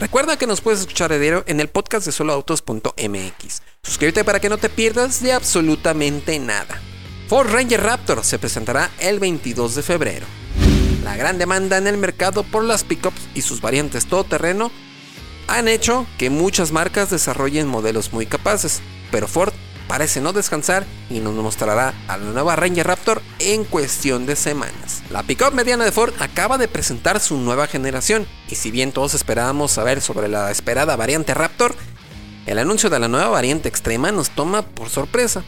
Recuerda que nos puedes escuchar a diario en el podcast de soloautos.mx. Suscríbete para que no te pierdas de absolutamente nada. Ford Ranger Raptor se presentará el 22 de febrero. La gran demanda en el mercado por las pickups y sus variantes todoterreno han hecho que muchas marcas desarrollen modelos muy capaces, pero Ford parece no descansar y nos mostrará a la nueva Ranger Raptor en cuestión de semanas. La pickup mediana de Ford acaba de presentar su nueva generación y si bien todos esperábamos saber sobre la esperada variante Raptor, el anuncio de la nueva variante extrema nos toma por sorpresa.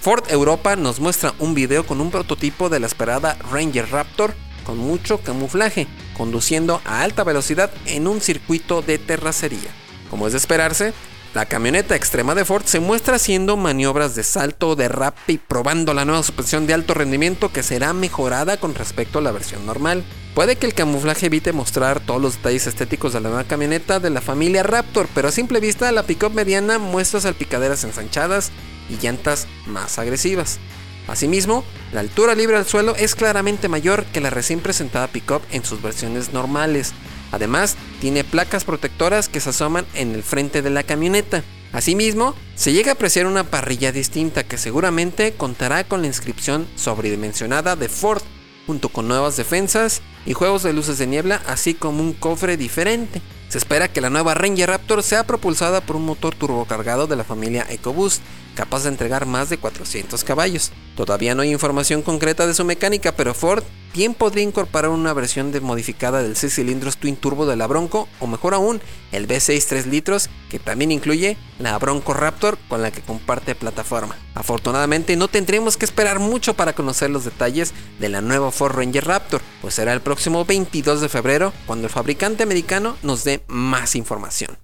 Ford Europa nos muestra un video con un prototipo de la esperada Ranger Raptor con mucho camuflaje, conduciendo a alta velocidad en un circuito de terracería. Como es de esperarse, la camioneta extrema de Ford se muestra haciendo maniobras de salto, de rap y probando la nueva suspensión de alto rendimiento que será mejorada con respecto a la versión normal. Puede que el camuflaje evite mostrar todos los detalles estéticos de la nueva camioneta de la familia Raptor, pero a simple vista la pickup mediana muestra salpicaderas ensanchadas y llantas más agresivas. Asimismo, la altura libre al suelo es claramente mayor que la recién presentada pickup en sus versiones normales, Además, tiene placas protectoras que se asoman en el frente de la camioneta. Asimismo, se llega a apreciar una parrilla distinta que seguramente contará con la inscripción sobredimensionada de Ford, junto con nuevas defensas y juegos de luces de niebla, así como un cofre diferente. Se espera que la nueva Ranger Raptor sea propulsada por un motor turbocargado de la familia EcoBoost, capaz de entregar más de 400 caballos. Todavía no hay información concreta de su mecánica, pero Ford bien podría incorporar una versión modificada del 6 cilindros Twin Turbo de la Bronco, o mejor aún, el V6 3 litros, que también incluye la Bronco Raptor con la que comparte plataforma. Afortunadamente no tendremos que esperar mucho para conocer los detalles de la nueva Ford Ranger Raptor, pues será el próximo 22 de febrero cuando el fabricante americano nos dé más información.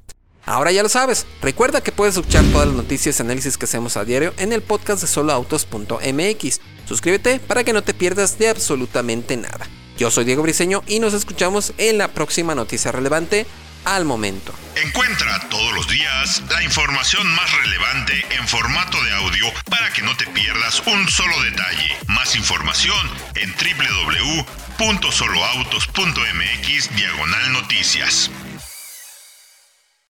Ahora ya lo sabes, recuerda que puedes escuchar todas las noticias y análisis que hacemos a diario en el podcast de soloautos.mx. Suscríbete para que no te pierdas de absolutamente nada. Yo soy Diego Briseño y nos escuchamos en la próxima noticia relevante al momento. Encuentra todos los días la información más relevante en formato de audio para que no te pierdas un solo detalle. Más información en www.soloautos.mx diagonal noticias.